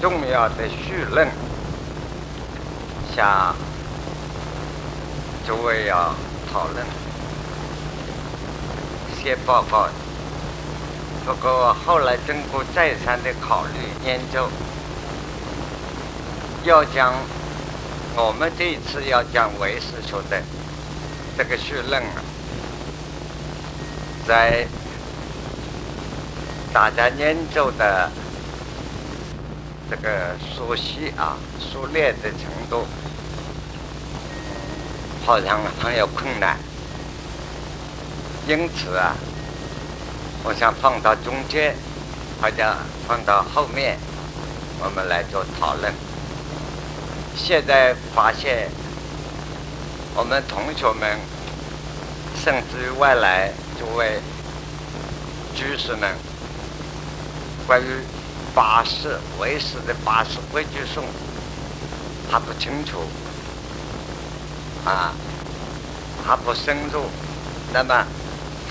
重要的绪论，向诸位要讨论、写报告。不过后来经过再三的考虑研究，要将我们这一次要讲唯识学的这个绪论啊，在大家研究的这个熟悉啊、熟练的程度，好像很有困难，因此啊。我想放到中间，或者放到后面，我们来做讨论。现在发现，我们同学们，甚至于外来诸位居士们，关于八识为师的八识规矩颂他不清楚，啊，他不深入，那么。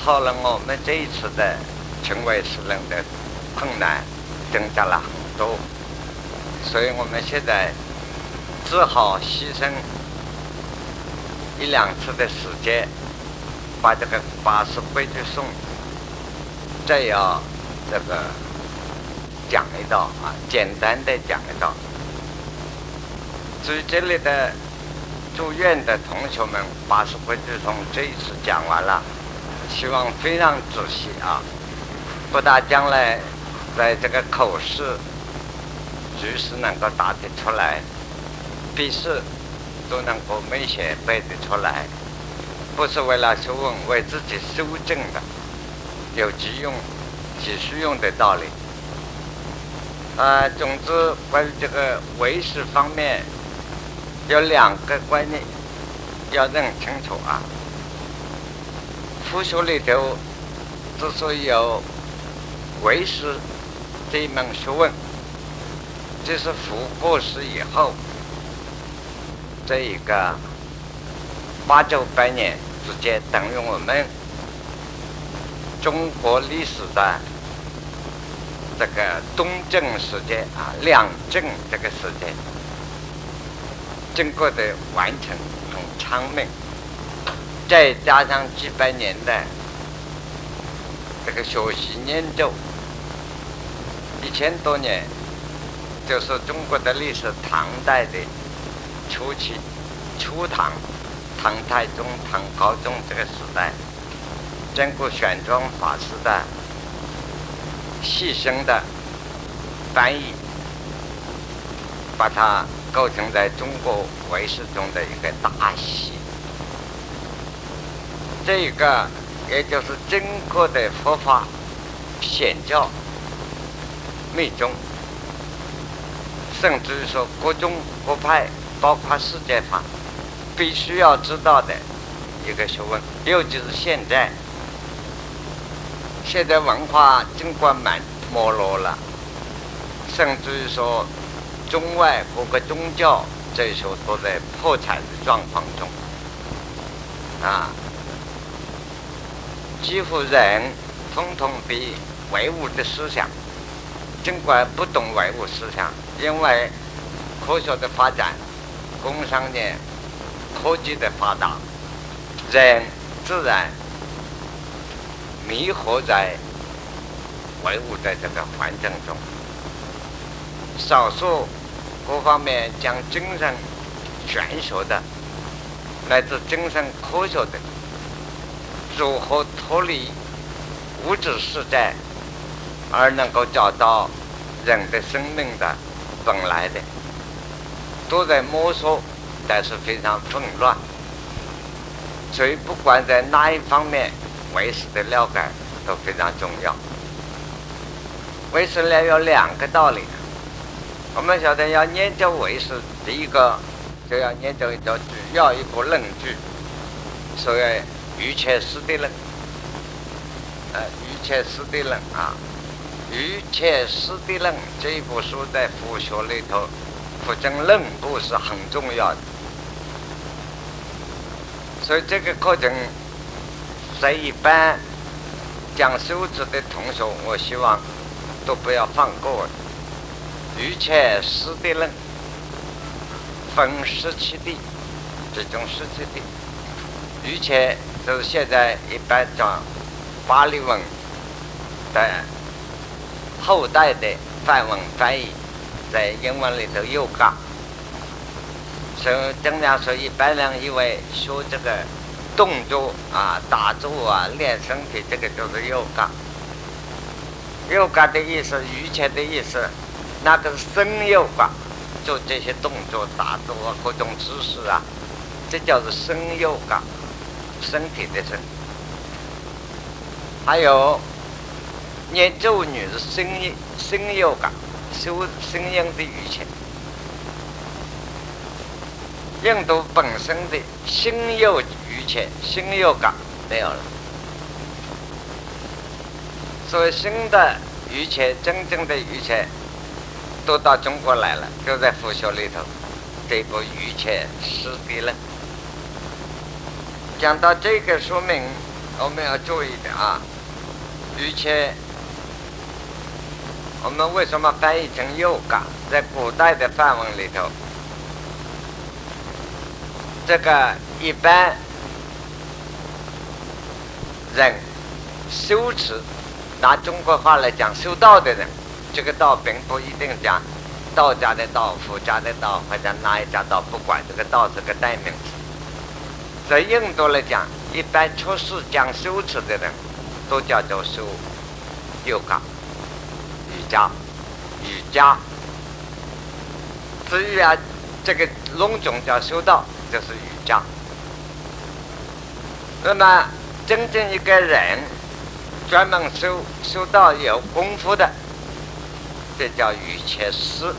讨论我们这一次的成为诗人的困难增加了很多，所以我们现在只好牺牲一两次的时间，把这个八十规矩颂再要这个讲一道啊，简单的讲一道。至于这里的住院的同学们，八十规矩颂这一次讲完了。希望非常仔细啊！不大将来在这个口试，随时能够答得出来，笔试都能够明显背得出来，不是为了学问，为自己修正的，有急用、急需用的道理。啊，总之关于这个为师方面，有两个观念要认清楚啊。佛学里头之所以有为识这一门学问，这是佛过世以后这一个八九百年之间，等于我们中国历史的这个东正时间啊，两正这个时间经过的完成很昌明。再加上几百年的这个学习研究，一千多年，就是中国的历史唐代的初期，初唐，唐太宗、唐高宗这个时代，经过玄奘法师的细心的翻译，把它构成在中国文史中的一个大系。这个，也就是整个的佛法显教密宗，甚至于说各种各派，包括世界法，必须要知道的一个学问。尤其是现在，现在文化尽管蛮没落了，甚至于说中外各个宗教这些都在破产的状况中，啊。几乎人统统被唯物的思想，尽管不懂唯物思想，因为科学的发展、工商业、科技的发达，人自然迷惑在唯物的这个环境中。少数各方面将精神玄学的，乃至精神科学的。如何脱离物质世界，而能够找到人的生命的本来的，都在摸索，但是非常混乱。所以，不管在哪一方面，唯识的了解都非常重要。唯识了有两个道理，我们晓得要研究唯识，第一个就要研究一个主要一个论据，所以。于切师的论，呃，于切师的论啊，于切师的论这一部书在佛学里头，佛经论部是很重要的，所以这个课程在一般讲修辞的同学，我希望都不要放过。瑜伽师地论分十七地，这种十七地，瑜伽就是现在一般讲巴利文的后代的梵文翻译，在英文里头又嘎。所以经常说，一般人以为学这个动作啊、打坐啊、练身体，这个就是右嘎。右嘎的意思，瑜伽的意思，那个是身右嘎，做这些动作、打坐啊、各种姿势啊，这叫做身右嘎，身体的身。还有念咒语是声音声右嘎，修声音的语气。印度本身的心有余切，心有感没有了，所以新的余切，真正的余切，都到中国来了，都在佛学里头。这部《余切师地了》讲到这个，说明我们要注意的啊，余切，我们为什么翻译成右感？在古代的范文里头。这个一般人修持，拿中国话来讲，修道的人，这个道并不一定讲道家的道、佛家的道或者哪一家道，不管这个道是个代名词。在印度来讲，一般出世讲修持的人，都叫做修瑜伽、瑜伽、瑜伽。至于啊，这个龙种叫修道。就是瑜伽。那么，真正一个人专门修修到有功夫的，这叫瑜伽师，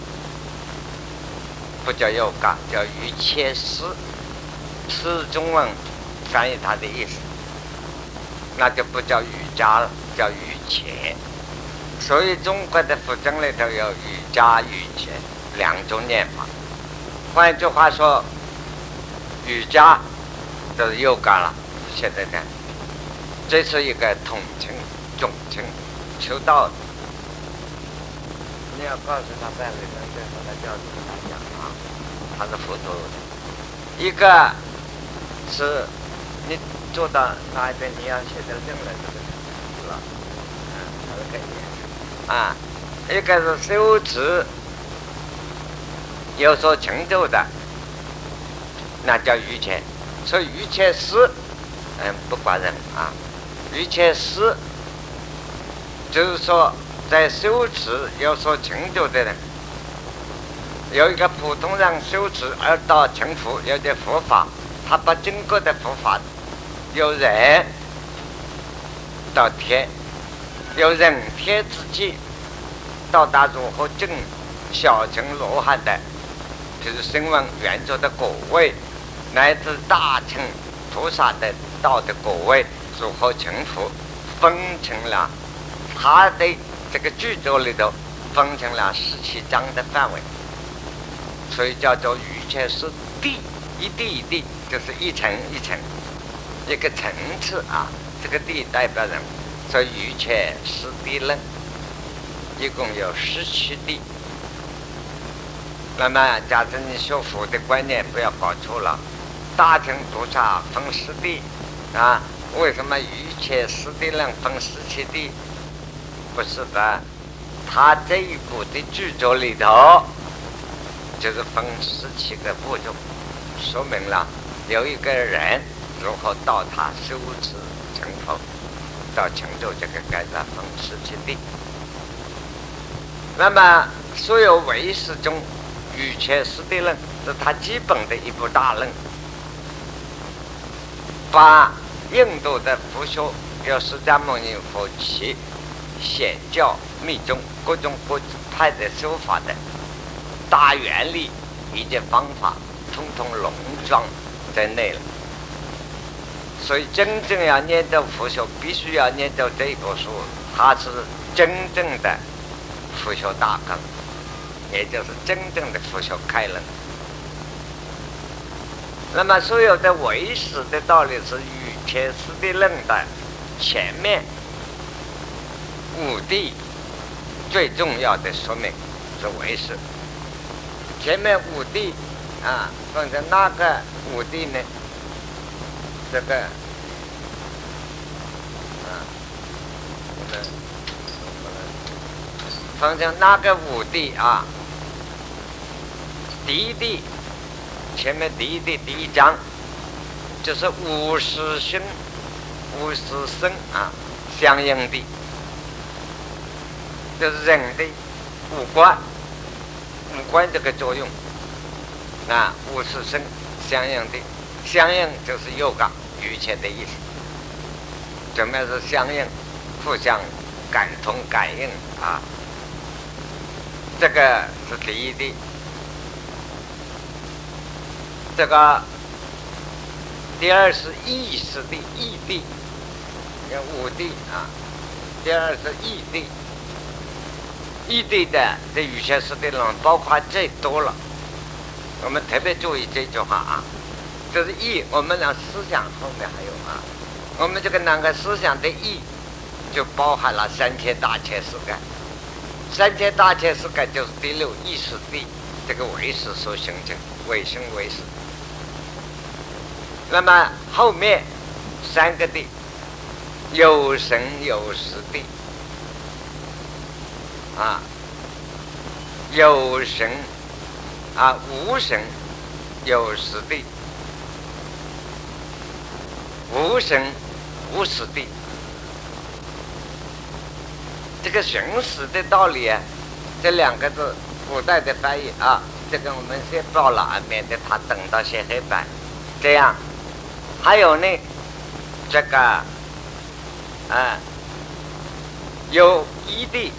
不叫瑜伽，叫瑜伽师。是中文翻译他的意思，那就不叫瑜伽了，叫瑜伽。所以中国的佛经里头有瑜伽、瑜伽两种念法。换句话说。瑜伽都是又干了，现在呢，这是一个统称、总称，求道。你要告诉他办理证，再和他教子跟他讲啊，他是佛陀的。一个是你做到哪一边，你要写到证了，这个是吧？嗯，他是概念啊。一个是修持有所成就的。那叫瑜伽，所以瑜伽师，嗯，不管人啊。瑜伽师就是说，在修持有所成就的人，有一个普通人修持而到成佛，有点佛法，他把经过的佛法，有人到天，有人天之际，到达如何证小乘罗汉的，就是声闻圆觉的果位。乃至大乘菩萨的道的果位如何成佛，分成了他的这个剧作里头分成了十七章的范围，所以叫做瑜伽是地一地一地，就是一层一层一个层次啊。这个地代表人，所以瑜伽是地论一共有十七地。那么，假设你学佛的观念不要搞错了。大乘菩萨分十地啊？为什么瑜伽十地论分十七地？不是的，他这一部的著作里头就是分十七个步骤，说明了有一个人如何到他修持成佛，到成就这个该在分十七地。那么所有唯识中，瑜伽十地论是他基本的一部大论。把印度的佛学，有释迦牟尼佛其显教密宗各种各派的修法的大原理以及方法，统统笼装在内了。所以，真正要念到佛学，必须要念到这部书，它是真正的佛学大纲，也就是真正的佛学开论。那么，所有的唯识的道理是与天师的论的前面五帝最重要的说明，是为师。前面五帝啊，分成哪个五帝呢？这个啊，我们分成哪个五帝啊？第一帝，前面第一帝第一章就是五十生、五十生啊，相应的，就是人的五官。五官这个作用，啊，五十声相应的，相应就是有感语切的意思。怎么样是相应？互相感通感应啊，这个是第一的。这个第二是意识的意地，五地啊。第二是意地。异地的这有些是的人，包括最多了。我们特别注意这句话啊，就是意，我们讲思想后面还有啊，我们这个两个思想的意，就包含了三千大千世界。三千大千世界就是第六意识地这个为识所形成，为生为识。那么后面三个地，有神有实地。啊，有神啊，无神有实地，无神无实地。这个神实的道理啊，这两个字古代的翻译啊，这个我们先报了，免得他等到写黑板。这样，还有呢，这个啊，有一地。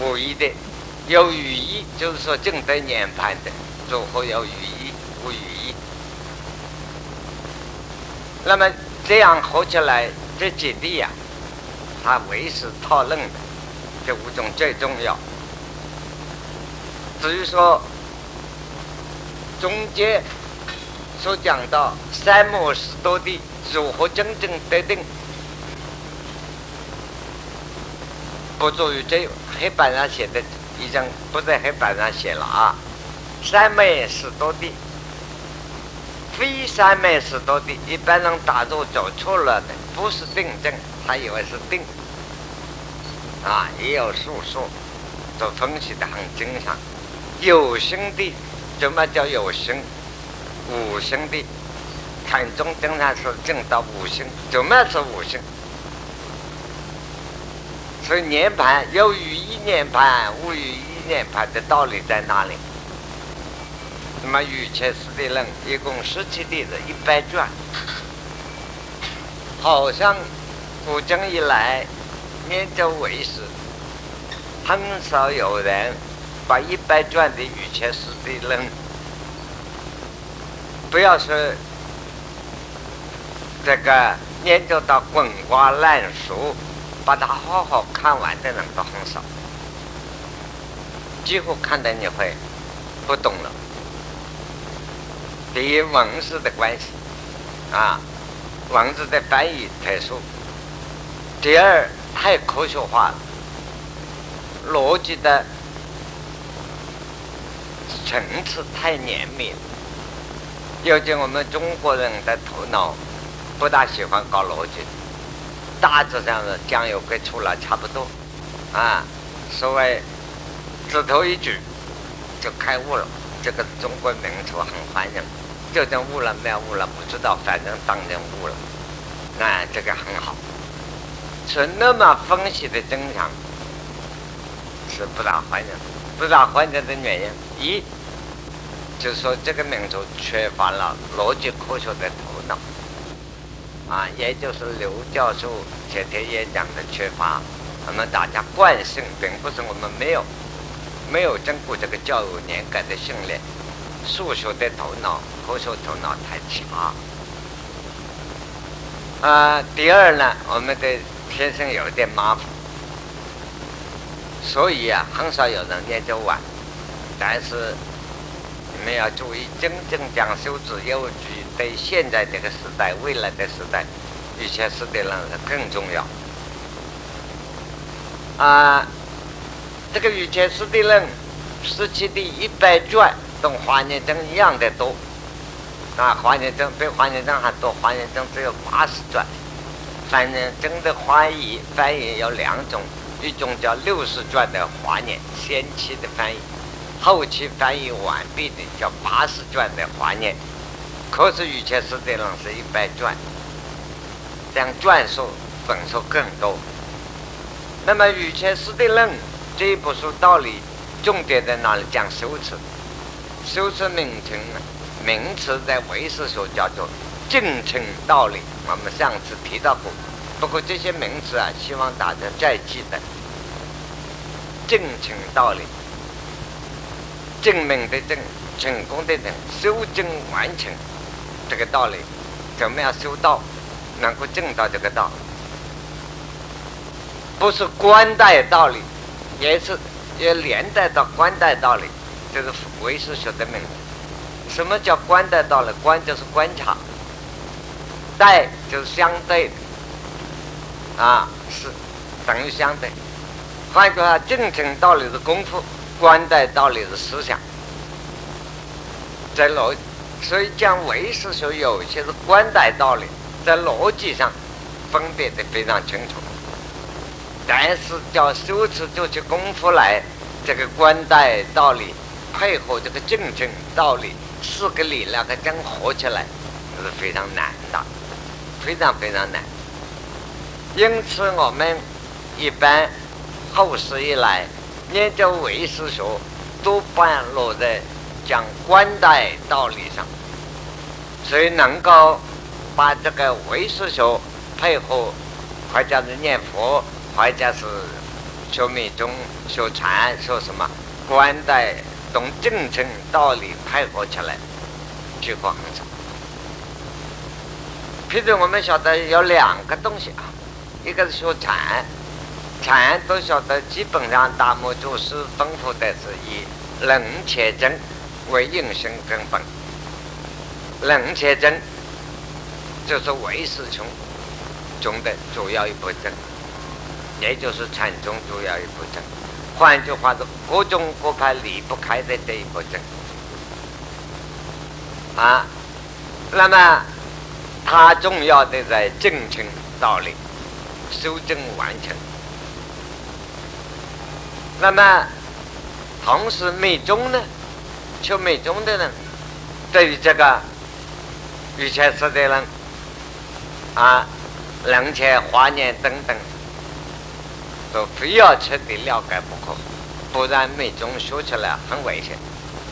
无义的，有语义，就是说正在研判的，组合有语义？无语义。那么这样合起来，这几地呀，它为是讨论的，这五种最重要。至于说中间所讲到三摩十多地如何真正得定？不足于这黑板上写的，已经不在黑板上写了啊。三昧十多地，非三昧十多地，一般人打坐走错了的，不是定正，他以为是定，啊，也有诉说，都分析的很精详。有心地，怎么叫有心？五心地，看中经常是进到五心，怎么是五心？所以涅盘有语义涅盘，无语义涅盘的道理在哪里？那么语切师的人一共十七弟子一百卷，好像古今以来念咒为师，很少有人把一百卷的语切师的人，不要说这个念咒到滚瓜烂熟。把它好好看完的人都很少，几乎看的你会不懂了。第一，文字的关系，啊，文字的翻译特殊；第二，太科学化了，逻辑的层次太严密。尤其我们中国人的头脑不大喜欢搞逻辑。大致上是酱油给出了差不多，啊，所谓指头一举就开悟了，这个中国民族很欢迎。究竟悟了没有悟了不知道，反正当然悟了，那这个很好。是那么分析的正常，是不大欢迎，不大欢迎的原因一，就是说这个民族缺乏了逻辑科学的头脑。啊，也就是刘教授前天演讲的缺乏，我们大家惯性，并不是我们没有没有经过这个教育严格的训练，数学的头脑、科学头脑太强。啊，第二呢，我们的天生有点麻烦，所以啊，很少有人研究完。但是你们要注意，真正讲修止有据。对现在这个时代、未来的时代，以前时代人更重要。啊，这个御前师的人，十七的一百卷，跟华严经一样的多。啊，华严经比华严经还多，华严经只有八十卷。反正经的翻译，翻译有两种，一种叫六十卷的华严先期的翻译，后期翻译完毕的叫八十卷的华严。可是以前师的人是一百卷，这样卷数本数更多。那么御前师的论这一部书道理，重点在哪里？讲修辞，修辞名称？名词在唯识学叫做正称道理，我们上次提到过。不过这些名词啊，希望大家再记得。正称道理，证明的证，成功的证，修正完成这个道理，怎么样修道，能够证到这个道？不是官带道理，也是也连带到官带道理，这是唯识学的名字。什么叫观待道理？观就是观察，待就是相对的，啊，是等于相对。换句话，正称道理的功夫，观待道理的思想，在逻，所以讲唯识学有些是观待道理，在逻辑上分别的非常清楚，但是叫修持就去功夫来，这个观待道理配合这个正称道理。四个力量跟真合起来，是非常难的，非常非常难。因此，我们一般后世以来研究唯识学，多半落在讲观待道理上。所以，能够把这个唯识学配合，或者是念佛，或者是学密宗、学禅、学什么观待。懂正称道理配合起来，结果很少。譬如我们晓得有两个东西啊，一个是学禅，禅都晓得，基本上大摩祖师吩咐的是以冷且真为应生根本。冷且真就是唯识中中的主要一部分，也就是禅宗主要一部分。换句话说，各种各派离不开的这一部分啊，那么它重要的在正称道理，修正完成。那么同时美中呢，求美中的人，对于这个以前说的人啊，冷且华年等等。都非要彻底了解不可，不然密宗学起来很危险。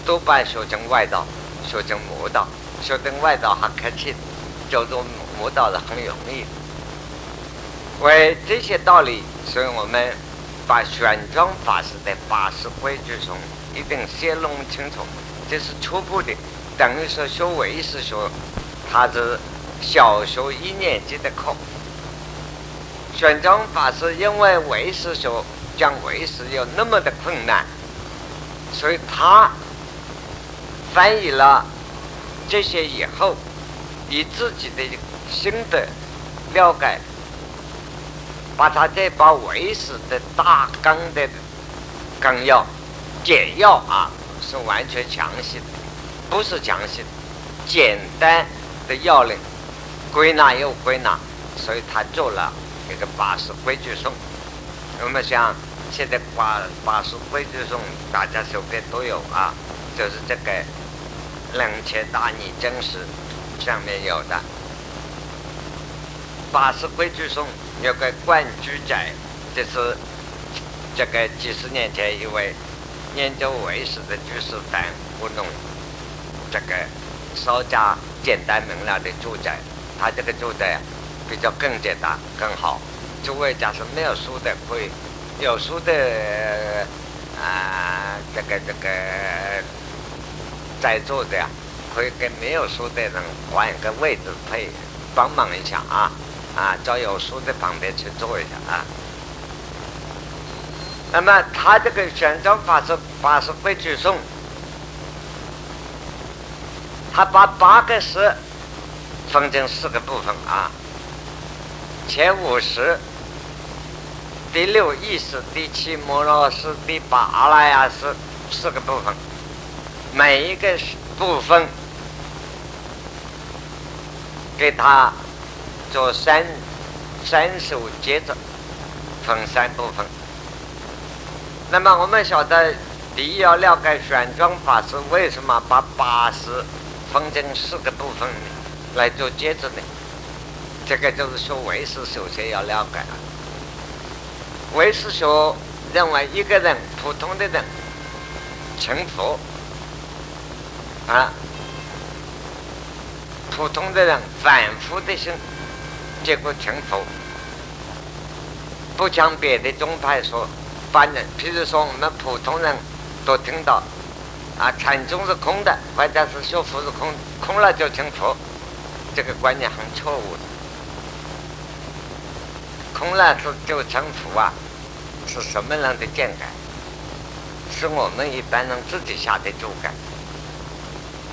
多半学成外道，学成魔道，学成外道还客气，叫做魔道是很容易的。为这些道理，所以我们把玄奘法师的八十规矩中一定先弄清楚。这是初步的，等于说学唯识学，他是小学一年级的课。玄奘法师因为唯识学讲唯识有那么的困难，所以他翻译了这些以后，以自己的心得了解，把他这把唯识的大纲的纲要简要啊，是完全详细的，不是详细的，简单的要领，归纳又归纳，所以他做了。一个八十规矩颂，我们像现在八八十规矩颂，大家手边都有啊，就是这个冷切大逆真实上面有的八十规矩颂，有个冠居宅，这是这个几十年前一位研究唯识的居士反复弄这个稍加简单明了的住宅，他这个住宅。比较更简单更好。诸位假设没有书的，可以有书的啊，这个这个在座的呀，可以跟没有书的人换一个位置，可以帮忙一下啊啊，找有书的旁边去坐一下啊。那么他这个玄奘法师法师规矩颂，他把八个诗分成四个部分啊。前五十第六意识、第七摩罗斯、第八阿赖耶识四个部分，每一个部分给他做三三首节奏，分三部分。那么我们晓得，第一要了解玄奘法师为什么把八十分成四个部分来做接着呢？这个就是说，唯识首先要了解了。唯识学认为，一个人普通的人成佛啊，普通的人反复的心，结果成佛，不像别的宗派说，凡人，譬如说我们普通人都听到啊，禅宗是空的，或者是学佛是空，空了就成佛，这个观念很错误的。空了是就成佛啊？是什么样的见解？是我们一般人自己下的注解，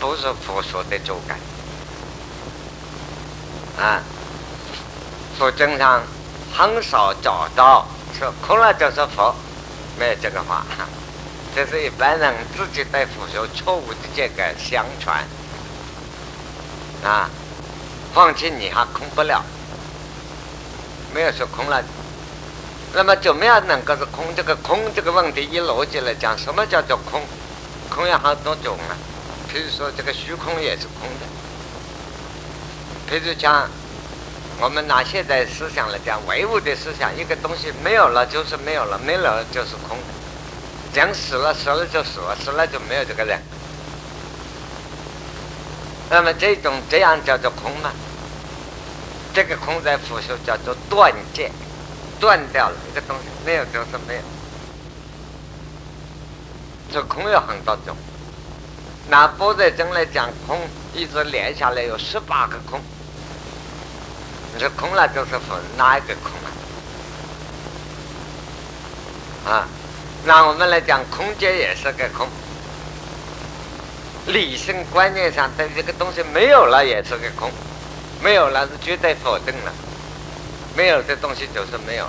不是佛说的注解。啊，佛经上很少找到说空了就是佛，没有这个话。这是一般人自己对佛学错误的这个相传。啊，放弃你还空不了，没有说空了。那么怎么样能够是空？这个空这个问题，以逻辑来讲，什么叫做空？空有好多种啊。比如说，这个虚空也是空的。比如讲，我们拿现在思想来讲，唯物的思想，一个东西没有了就是没有了，没有了就是空。人死了，死了就死了，死了就没有这个人。那么这种这样叫做空吗？这个空在佛学叫做断见。断掉了一个东西，没有就是没有。这空有很多种，拿波在经来讲空，一直连下来有十八个空。你说空了就是否哪一个空啊？啊，那我们来讲空间也是个空，理性观念上对这个东西没有了也是个空，没有了是绝对否定了。没有的东西就是没有，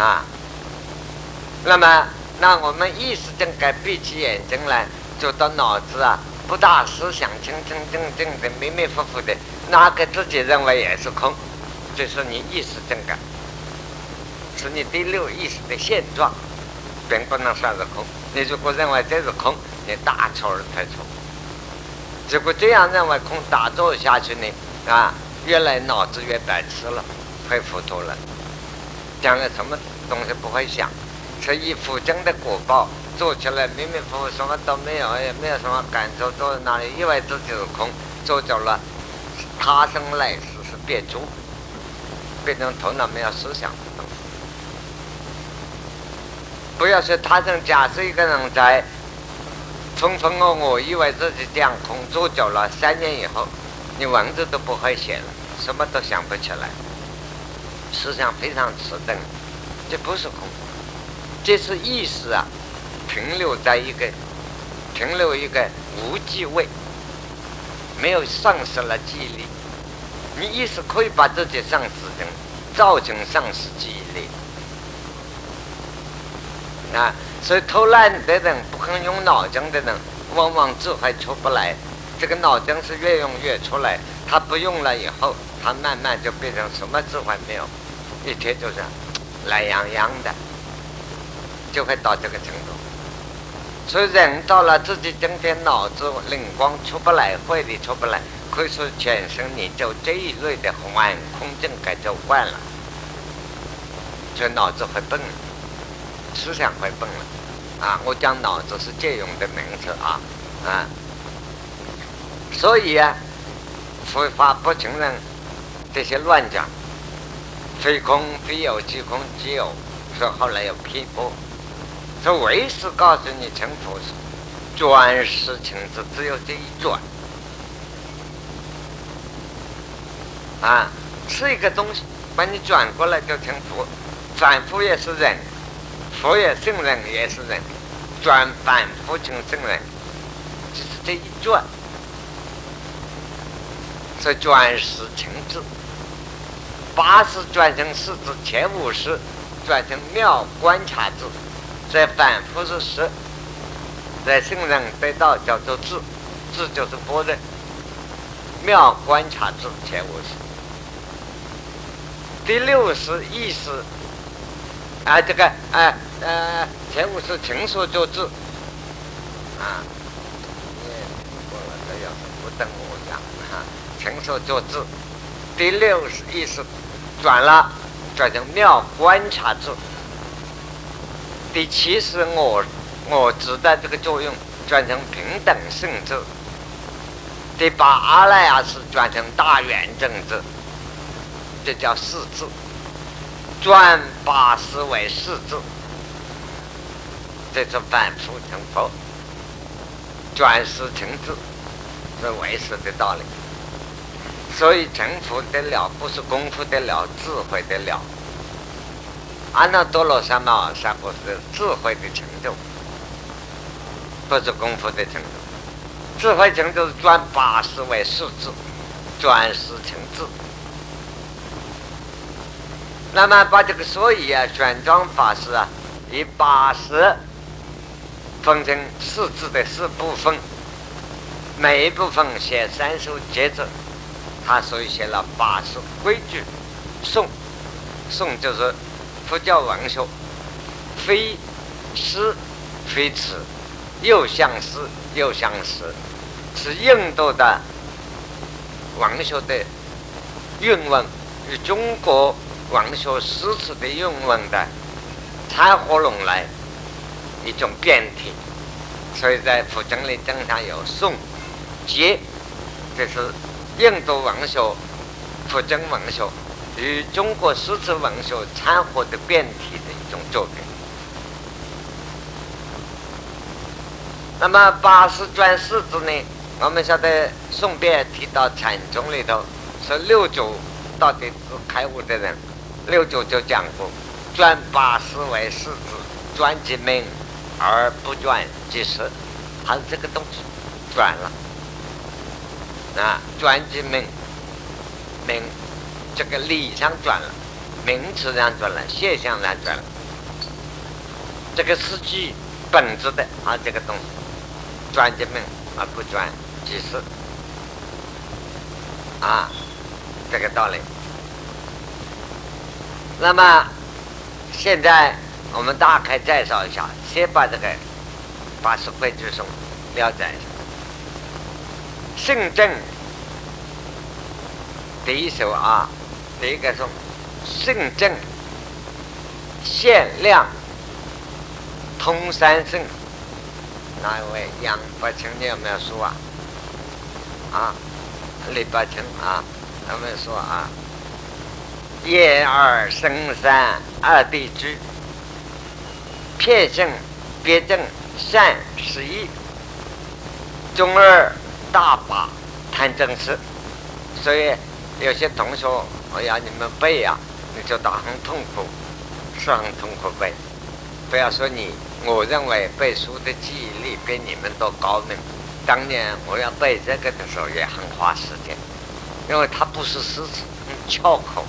啊，那么那我们意识正该闭起眼睛来，走到脑子啊，不大思想，清清正正的，迷迷糊糊的，哪个自己认为也是空，就是你意识正感，是你第六意识的现状，并不能算是空。你如果认为这是空，你大错而特错。如果这样认为空，打坐下去呢，啊？越来脑子越白痴了，会糊涂了，将来什么东西不会想，是以佛经的果报做起来，迷迷糊糊，什么都没有，也没有什么感受，坐在那里以为自己是空，坐久了，他生来世是变猪，变成头脑没有思想的东西。不要说他生，假设一个人在浑浑噩噩，以为自己这样空，坐久了，三年以后，你文字都不会写了。什么都想不起来，思想非常迟钝，这不是空，这是意识啊，停留在一个停留一个无记位，没有丧失了记忆力。你意识可以把自己丧失成，造成丧失记忆力。啊，所以偷懒的人，不肯用脑筋的人，往往智慧出不来。这个脑筋是越用越出来，他不用了以后。他慢慢就变成什么智慧没有，一天就是懒洋洋的，就会到这个程度。所以人到了自己今天脑子灵光出不来，慧力出不来，可以说全身你就这一类的幻空境界就惯了，就脑子会笨，思想会笨了。啊，我讲脑子是借用的名词啊啊，所以啊，佛法不承认。这些乱讲，非空非有即空即有，说后来有批驳，说唯是告诉你成佛是转世情子，只有这一转啊，是一个东西，把你转过来就成佛，转佛也是人，佛也圣人也是人，转反复成圣人，就是这一转，是转世情子。八十转成四字，前五十转成妙观察字，在反复是十，在圣人得道叫做智，智就是般若。妙观察智前五十，第六十意识啊，这个啊呃前五十情所作智啊，过了这要是不等我讲啊，情所作智，第六十意识转了转成妙观察智，第七是我我知道这个作用转成平等性质。第八阿赖耶是转成大圆正字，这叫四字，转八识为四字，这是反复成佛，转世成智，是为师的道理。所以成佛得了，不是功夫得了，智慧得了。阿耨多罗三藐三菩提智慧的成就，不是功夫的成就。智慧成就是转八识为四字，转世成智。那么把这个所以啊，玄奘法师啊，以八识分成四字的四部分，每一部分写三首节奏，他所以写了八识规矩颂。颂就是佛教文学，非诗非词，又像诗又像诗。是印度的文学的韵文与中国文学诗词的韵文的掺合拢来一种变体，所以在佛经里经常有宋节，这是印度文学、佛经文学与中国诗词文学掺和的变体的一种作品。那么八十转世字呢？我们晓得宋辩提到禅宗里头说六祖到底是开悟的人，六祖就讲过，转八识为四字，转即明而不转即实，他这个东西转了，啊，转即明，明这个理上转了，名词上转了，现象上转了，这个是具本质的啊，这个东西转即明而不转。其实，啊，这个道理。那么，现在我们大概介绍一下，先把这个八十规矩颂了解一下。圣正第一首啊，第一个颂，圣正限量通三圣，哪一位？杨伯清？你有没有说啊？啊，李伯清啊，他们说啊，一二生三二地居，偏正别正善十一，中二大把谈正事，所以有些同学我要你们背呀，你就打很痛苦，是很痛苦背。不要说你，我认为背书的记忆力比你们都高明。当年我要背这个的时候也很花时间，因为它不是诗词，很翘口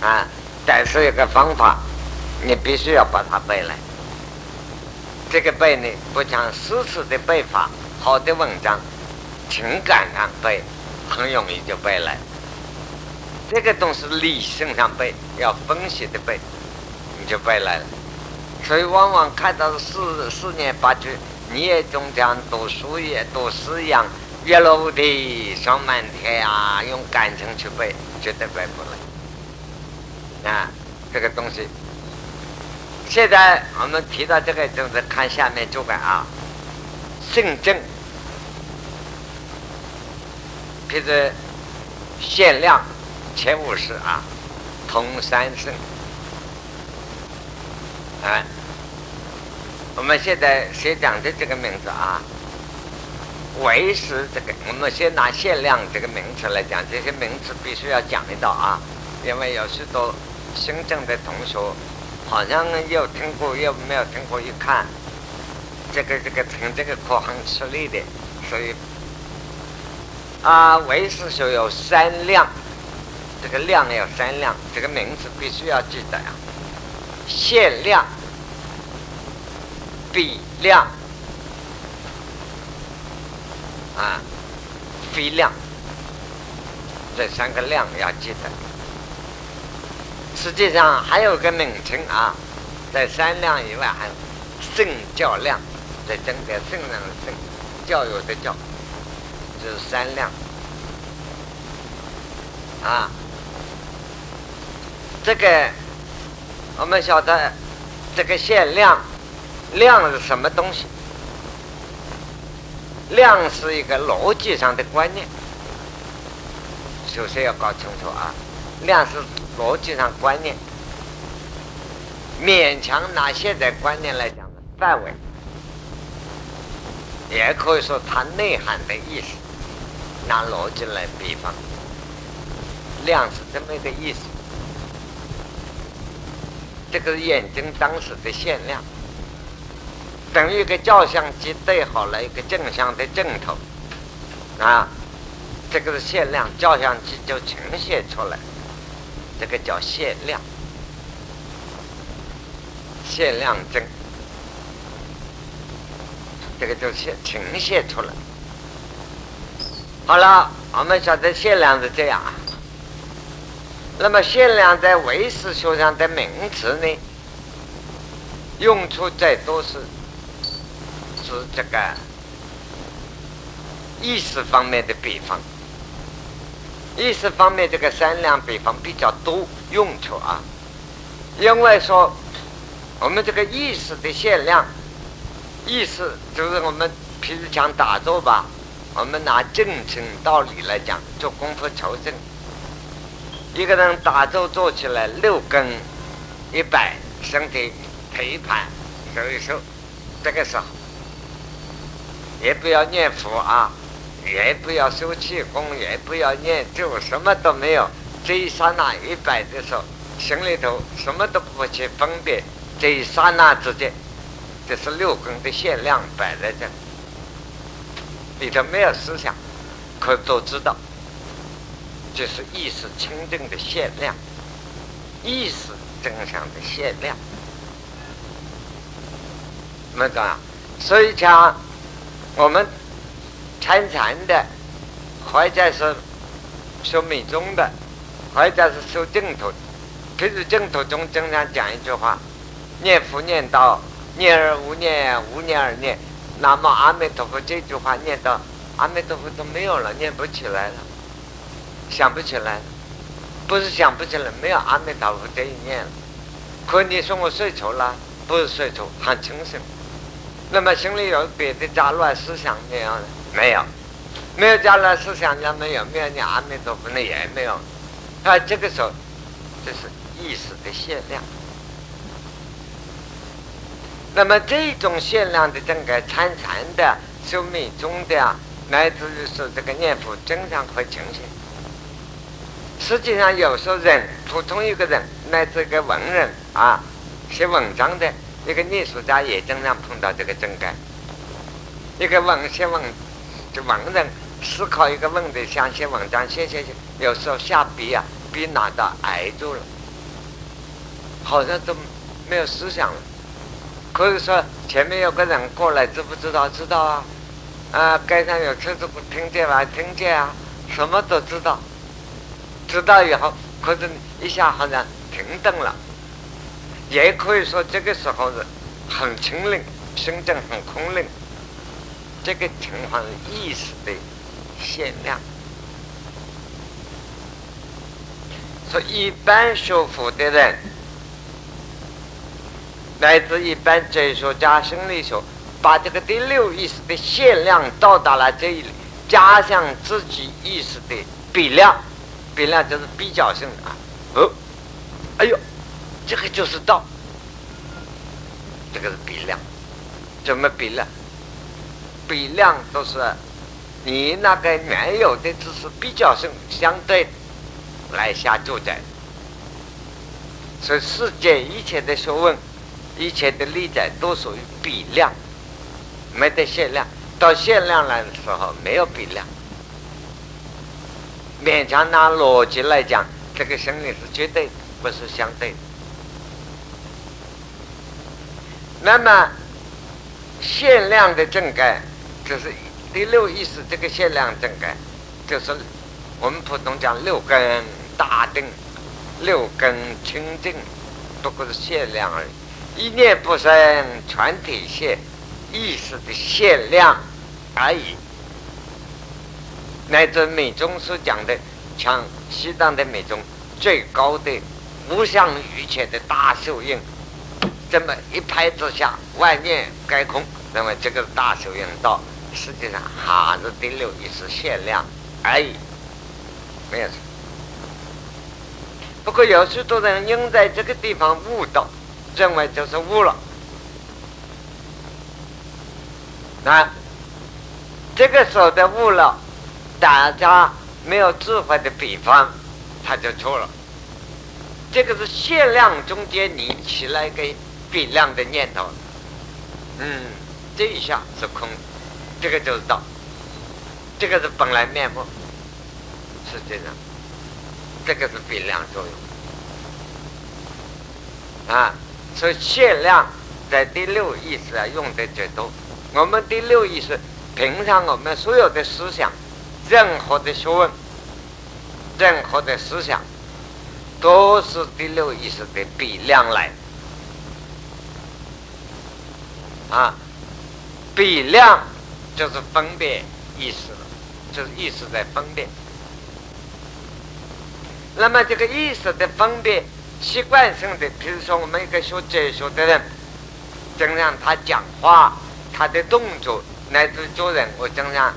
啊。但是有个方法，你必须要把它背来。这个背呢，不像诗词的背法，好的文章，情感上背很容易就背来。这个东西理性上背，要分析的背，你就背来了。所以往往看到四四年八句。你也总讲读书也读诗一样，月落乌啼霜满天呀，用感情去背，绝对背不来。啊，这个东西。现在我们提到这个，就是看下面这个啊，圣正，譬如限量前五十啊，通三圣，啊。我们现在先讲的这个名字啊，为师这个，我们先拿限量这个名词来讲，这些名词必须要讲一道啊，因为有许多新增的同学好像又听过又没有听过，一看这个这个听这个课很吃力的，所以啊，为师说有三量，这个量要三量，这个名字必须要记得呀。限量、比量啊、非量，这三个量要记得。实际上还有个名称啊，在三量以外还有圣教量，在整个圣上的圣，教友的教，就是三量啊。这个我们晓得，这个限量，量是什么东西？量是一个逻辑上的观念，首先要搞清楚啊，量是逻辑上观念，勉强拿现在观念来讲的范围，也可以说它内涵的意思，拿逻辑来比方，量是这么一个意思。这个眼睛当时的限量，等于一个照相机对好了一个正向的镜头，啊，这个是限量，照相机就呈现出来，这个叫限量，限量灯，这个就现呈现出来。好了，我们晓得限量是这样啊。那么限量在唯识学上的名词呢，用处最多是是这个意识方面的比方，意识方面这个三量比方比较多用处啊，因为说我们这个意识的限量，意识就是我们平时讲打坐吧，我们拿正经道理来讲，做功夫求证。一个人打坐坐起来，六根一摆，身体腿盘收一收，这个时候也不要念佛啊，也不要修气功，也不要念咒，什么都没有。这一刹那一摆的时候，心里头什么都不去分别。这一刹那之间，这是六根的限量摆在这，里头没有思想，可都知道。就是意识清净的限量，意识真相的限量，那么，所以讲我们参禅的，或者是修密宗的，或者是修净土，譬如净土中经常讲一句话：念佛念到念而无念，无念而念。那么阿弥陀佛这句话念到阿弥陀佛都没有了，念不起来了。想不起来，不是想不起来，没有阿弥陀佛这一念。可你说我睡着了，不是睡着，很清醒。那么心里有别的杂乱思想没有？没有，没有杂乱思想，也没有，没有你阿弥陀佛那也没有。啊，这个时候，这是意识的限量。那么这种限量的整个参禅的、修密宗的啊，乃至于说这个念佛，经常会呈现。实际上，有时候人普通一个人，乃至个文人啊，写文章的一个艺术家，也经常碰到这个真感。一个文写文，就文人思考一个问题，想写文章，写写写，有时候下笔啊，笔拿到挨住了，好像都没有思想了。可以说，前面有个人过来，知不知道？知道啊。啊，街上有车子不，听见吗？听见啊，什么都知道。知道以后，可是一下好像停顿了，也可以说这个时候是很清灵，心境很空灵。这个情况是意识的限量。说一般学佛的人，来自一般哲学家、心理学，把这个第六意识的限量到达了这里，加上自己意识的比量。比量就是比较性的啊，哦，哎呦，这个就是道，这个是比量，怎么比量？比量都是你那个原有的知识比较性相对来下注解，所以世界一切的学问、一切的理解都属于比量，没得限量。到限量来的时候，没有比量。勉强拿逻辑来讲，这个心理是绝对，不是相对的。那么限量的正感，就是第六意识这个限量正感，就是我们普通讲六根大定、六根清净，不过是限量而已。一念不生，全体现意识的限量而已。乃至美中所讲的，像西藏的美中最高的无相于前的大手印。这么一拍之下，万念皆空。那么这个大手印道，实际上还是第六意识限量而已，没有错。不过有许多人因在这个地方悟道，认为就是悟了。那这个时候的悟了，大家没有智慧的比方，他就错了。这个是限量中间你起来个。比量的念头，嗯，这一下是空，这个就是道，这个是本来面目，是这样，这个是比量作用，啊，所以限量在第六意识啊用的最多。我们第六意识，平常我们所有的思想，任何的学问，任何的思想，都是第六意识的比量来。啊，比量就是分别意识，就是意识在分别。那么这个意识的分别，习惯性的，比如说我们一个学哲学的人，经常他讲话，他的动作乃至做人，我经常，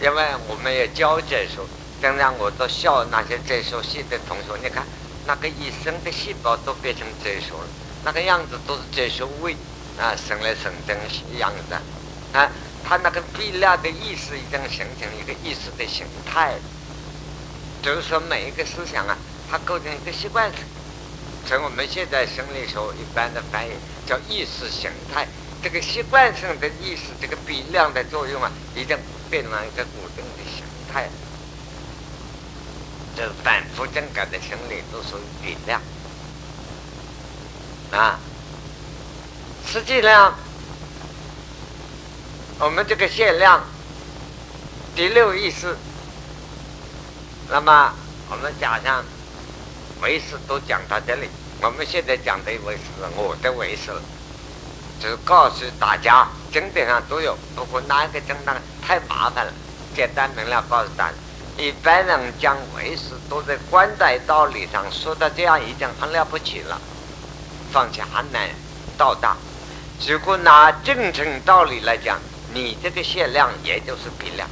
因为我们也教哲学，经常我都笑那些哲学系的同学，你看那个一生的细胞都变成哲学了，那个样子都是哲学味。啊，生来生真样子，啊，他那个比量的意识已经形成一个意识的形态，就是说每一个思想啊，它构成一个习惯性。所以我们现在心理学一般的翻译叫意识形态，这个习惯性的意识，这个比量的作用啊，已经变成一个固定的形态，就是反复正改的心理都属于比量，啊。实际上，我们这个限量第六意识，那么我们加上为师都讲到这里。我们现在讲的为师，我的为师，就告诉大家，经典上都有。不过哪一个经典太麻烦了，简单明了告诉大家。一般人讲为师，都在观在道理上说到这样已经很了不起了，放下很难到达。如果拿正正道理来讲，你这个限量也就是比量，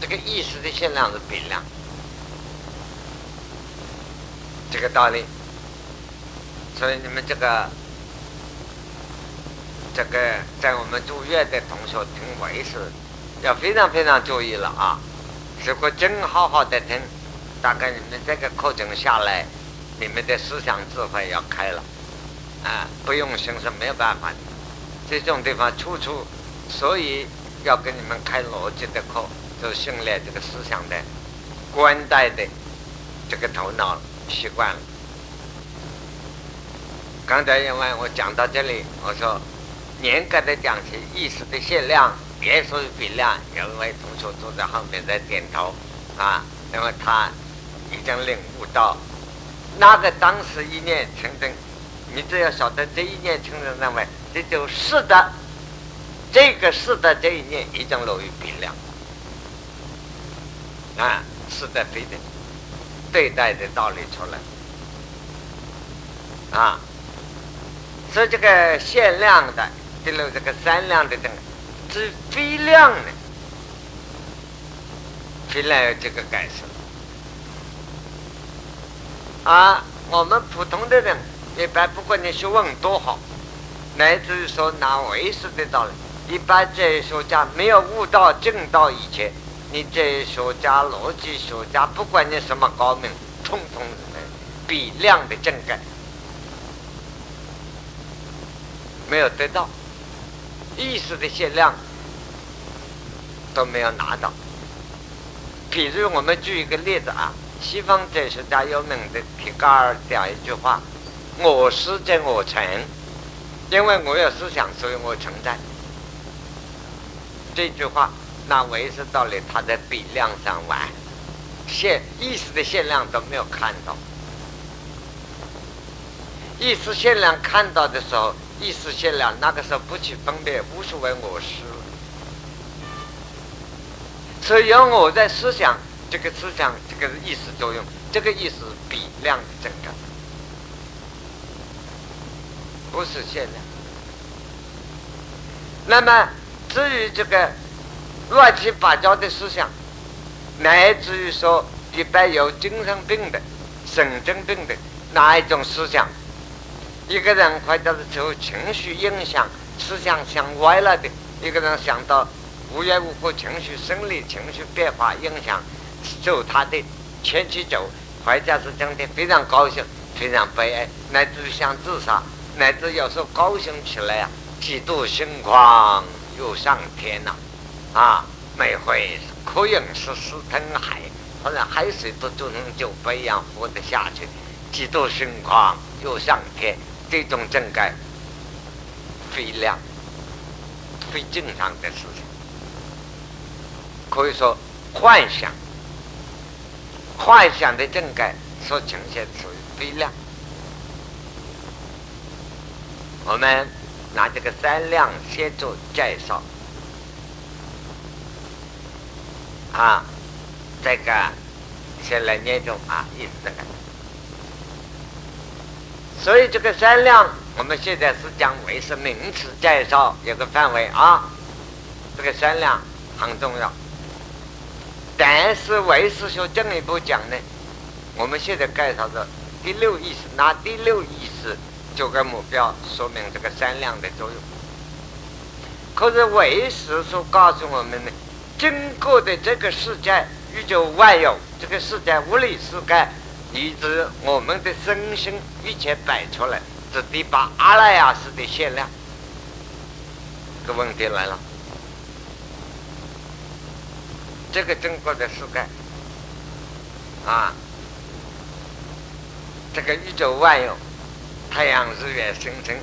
这个意识的限量是比量，这个道理。所以你们这个这个在我们住院的同学听为师，要非常非常注意了啊！如果真好好的听，大概你们这个课程下来，你们的思想智慧要开了。啊，不用心是没有办法的。这种地方处处，所以要跟你们开逻辑的课，就训练这个思想的观待的这个头脑习惯了。刚才因为我讲到这里，我说严格的讲起意识的限量，也属于比量。有一位同学坐在后面在点头，啊，因为他已经领悟到那个当时一念成真。你只要晓得这一念，成真认为这就是的，这个是的这一念已经落于比量啊，是的非的对待的道理出来啊，所以这个限量的，第六这个三量的这个是非量的，非量这个感受啊，我们普通的人。一般不管你学问多好，乃至于说拿唯识的道理，一般哲学家没有悟到正道以前，你哲学家、逻辑学家，不管你什么高明，通通比量的正感没有得到，意识的限量都没有拿到。比如我们举一个例子啊，西方哲学家有名的提卡尔讲一句话：“我思则我成”，因为我有思想，所以我存在。这句话，那唯识道理，他在比量上玩，限意识的限量都没有看到。意识限量看到的时候，意识限量那个时候不去分别，无所谓我是。只要我在思想，这个思想这个意识作用，这个意识比量的增长，不是限量。那么至于这个乱七八糟的思想，乃至于说一般有精神病的、神经病的哪一种思想？一个人或者是受情绪影响，思想想歪了的；一个人想到无缘无故情绪、生理情绪变化影响，走他的前去走，或者是整天非常高兴、非常悲哀，乃至想自杀，乃至有时候高兴起来啊，几度心狂又上天了，啊，每回可饮是死吞海，好像海水都做成酒不一样活得下去，几度心狂又上天。这种正改非量、非正常的事情，可以说幻想、幻想的正改所呈现属于非量。我们拿这个三量先做介绍啊，这个先来念中啊，意思这个。所以这个三量，我们现在是讲为是名词介绍有个范围啊，这个三量很重要。但是唯识学进一步讲呢，我们现在介绍的第六意识，拿第六意识做个目标，说明这个三量的作用。可是唯识所告诉我们呢，经过的这个世界宇宙万有，这个世界物理世界。以致我们的身心一切摆出来，这第八阿赖耶识的限量。个问题来了，这个中国的世界啊，这个宇宙万有，太阳、日月、星辰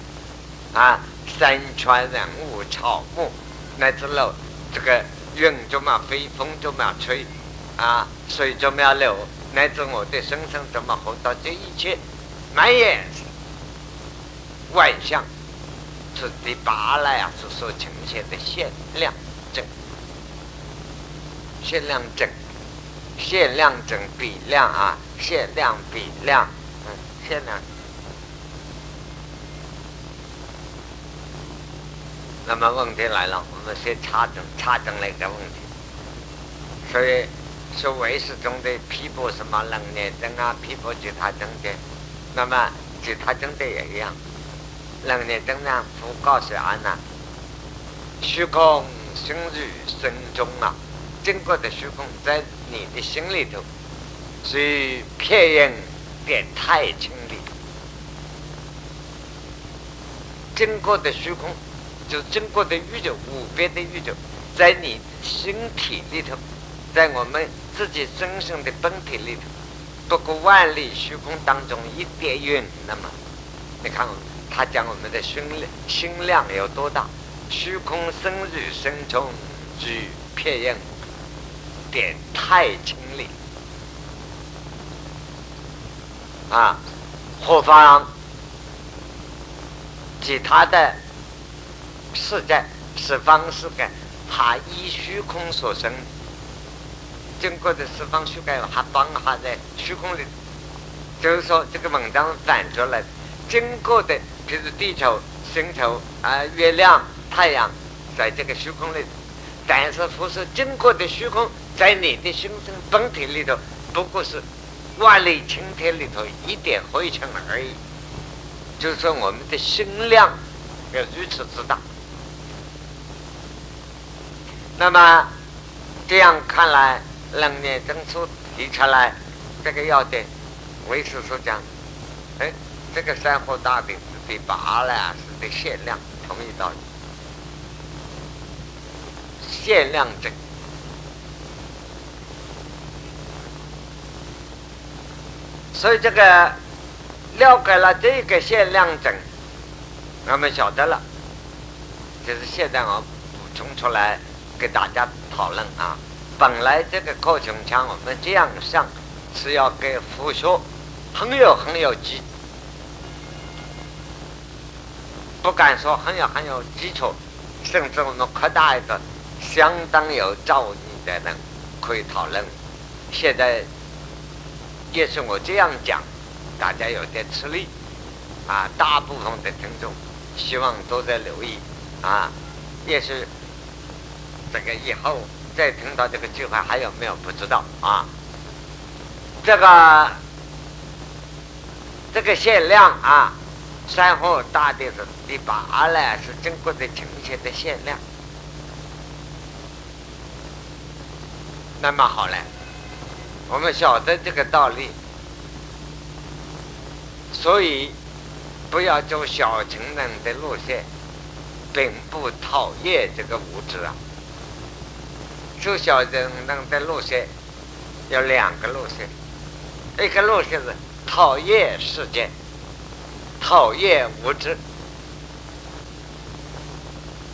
啊，山川、人物、草木，乃至了这个云怎么飞，风怎么吹，啊，水怎么流。乃至我的身上怎么活到这一切，满眼万象，是第八来啊，是所呈现的限量证，限量证，限量证比量啊，限量比量，嗯，限量。那么问题来了，我们先查证查证那个问题，所以。是唯识中的批驳什么能量灯啊，批驳其他证的，那么其他证的也一样。能量灯呢，不告诉安呐，虚空生于心中啊，经过的虚空在你的心里头，是片影点太清理。经过的虚空，就经过的宇宙无边的宇宙，在你身体里头，在我们。自己真正的本体里头，不过万里虚空当中一点云。那么，你看，他讲我们的心量心量有多大？虚空深入深中，具片影，点太清理啊！何方其他的世界是方式的，它依虚空所生。经过的四方虚盖还帮还在虚空里，就是说这个文章反出来，经过的，比如地球、星球啊、月亮、太阳，在这个虚空里，但是不是经过的虚空，在你的心身本体里头，不过是万里青天里头一点灰尘而已。就是说，我们的心量要如此之大。那么这样看来。能年证书提出来，这个要点，为师所讲，哎，这个山河大饼是被拔了，是的限量，同一道理。限量证，所以这个了解了这个限量证，我们晓得了，就是现在我补充出来给大家讨论啊。本来这个课程像我们这样上是要给佛学很有很有基，不敢说很有很有基础，甚至我们扩大一个相当有造诣的人可以讨论。现在也是我这样讲，大家有点吃力啊。大部分的听众希望都在留意啊，也是这个以后。再听到这个句话还有没有不知道啊？这个这个限量啊，山河大地是第八呢，是中国的呈现的限量。那么好了，我们晓得这个道理，所以不要走小情人的路线，并不讨厌这个物质啊。修小人人的路线有两个路线，一个路线是讨厌世界，讨厌物质，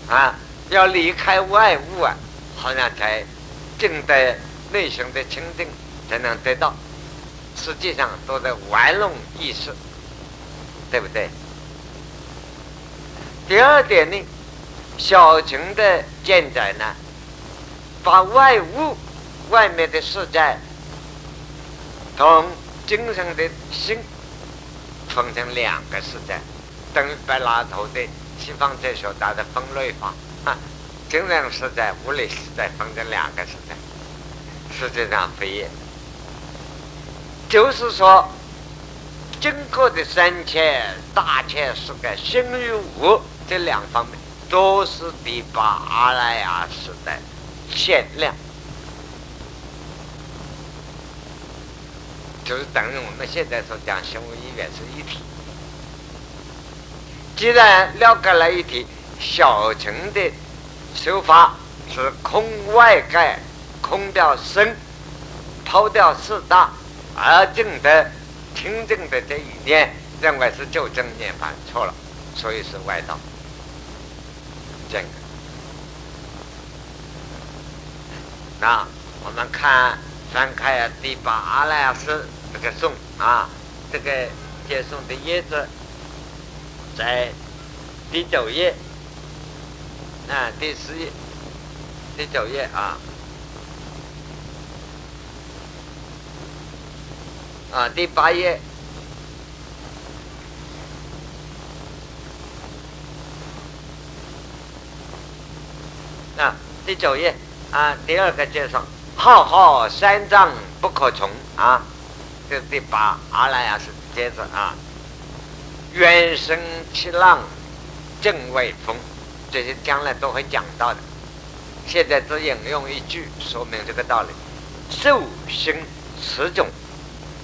啊，要离开外物啊，好像才正在内心的清净才能得到，实际上都在玩弄意识，对不对？第二点呢，小情的见载呢？把外物、外面的世界同精神的心分成两个世界，等于柏拉图的西方哲学家的分类法啊，精神世界、物理世界分成两个世界，实际上不一样。就是说，经过的三千大千世界，心与物这两方面都是第八阿赖耶时代。限量，就是等于我们现在所讲心物意愿是一体。既然了解了一体，小乘的修法是空外盖，空掉身，抛掉四大，而证得清净的这一念，认为是就正涅槃，错了，所以是外道。这个。那我们看翻开第八阿赖耶这个颂啊，这个接送的叶子在第九页啊，第十页，第九页啊，啊，第八页啊，第九页。啊，第二个介绍，浩浩三藏不可从啊，这第八阿赖耶是接着啊，远生七浪，正位风，这些将来都会讲到的。现在只引用一句说明这个道理：受心此种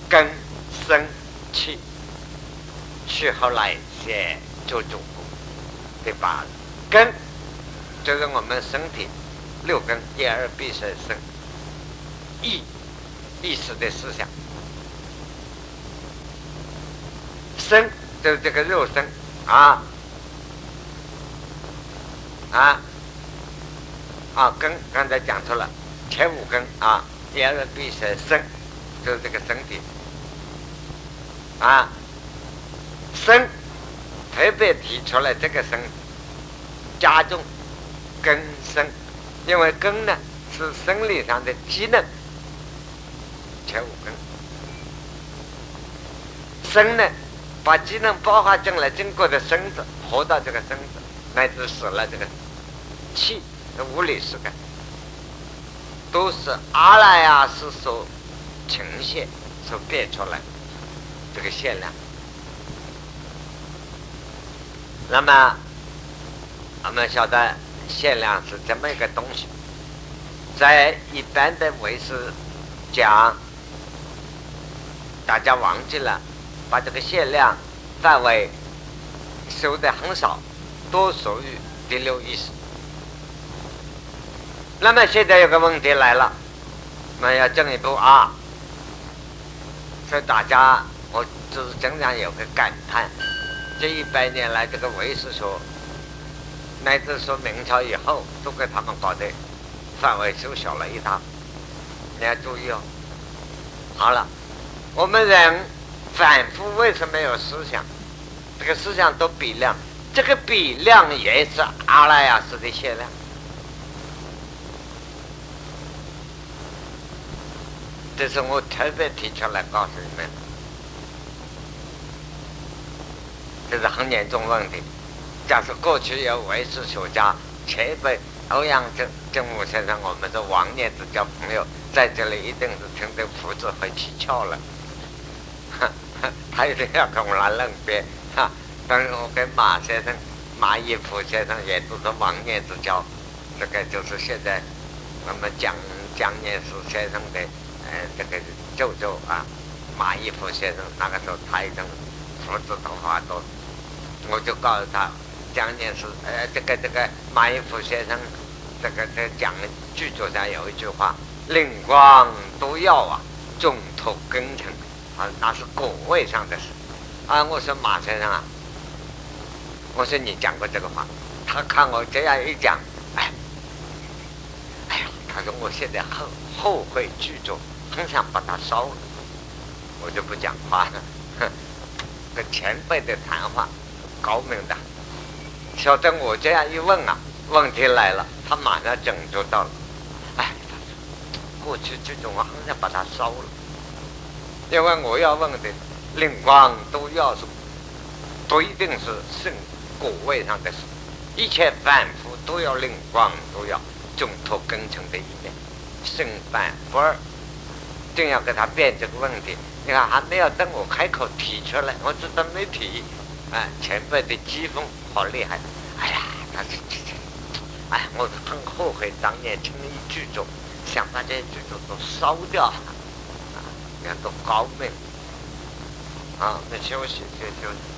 根生气，去后来先做主，第八根就是我们身体。六根一二必生生。意意识的思想，生就是这个肉身啊。啊。啊根刚才讲错了，前五根。啊。一二必生生就是这个身体。啊。生特别提出来这个生加重根生。因为根呢是生理上的机能，前五根，生呢把机能爆发进来，经过的身子活到这个身子，乃至死了这个气的物理世界，都是阿赖耶识所呈现、所变出来这个现量。那么我们晓得。限量是这么一个东西，在一般的为师讲，大家忘记了把这个限量范围收的很少，都属于第六意识。那么现在有个问题来了，那要进一步啊，所以大家，我只是经常有个感叹：这一百年来，这个唯识学，乃至说明朝以后，都给他们搞得范围缩小了一大。你要注意哦。好了，我们人反复为什么有思想？这个思想都比量，这个比量也是阿赖耶识的限量。这是我特别提出来告诉你们，这是很严重问题。假设过去有唯识学家前辈欧阳正正武先生，我们的王念之交朋友，在这里一定是听得胡子会起翘了，他一定要跟我来论辩。哈，但是我跟马先生、马一甫先生也都是王念之交，这个就是现在我们蒋蒋念石先生的。呃，这个舅舅啊，马一夫先生那个时候他已经胡子头发多，我就告诉他，蒋介石，呃，这个这个马一夫先生，这个在讲剧作上有一句话，灵光都要啊，众托根成，啊，那是果位上的事。啊，我说马先生啊，我说你讲过这个话，他看我这样一讲，哎，哎呀，他说我现在后后悔剧作。很想把它烧了，我就不讲话了。跟前辈的谈话，高明的。晓得我这样一问啊，问题来了，他马上整就到了。哎，过去这种我好像把它烧了，因为我要问的灵光都要是不一定是圣果位上的事，一切反复都要灵光都要中途根成的一面，圣反不二。正要给他辩这个问题，你看还没有等我开口提出来，我知道没提，哎，前辈的讥讽好厉害，哎呀，他是这这，哎，我很后悔当年轻易聚众，想把这些剧组都烧掉，啊，你看多高明，啊，那休息就休息。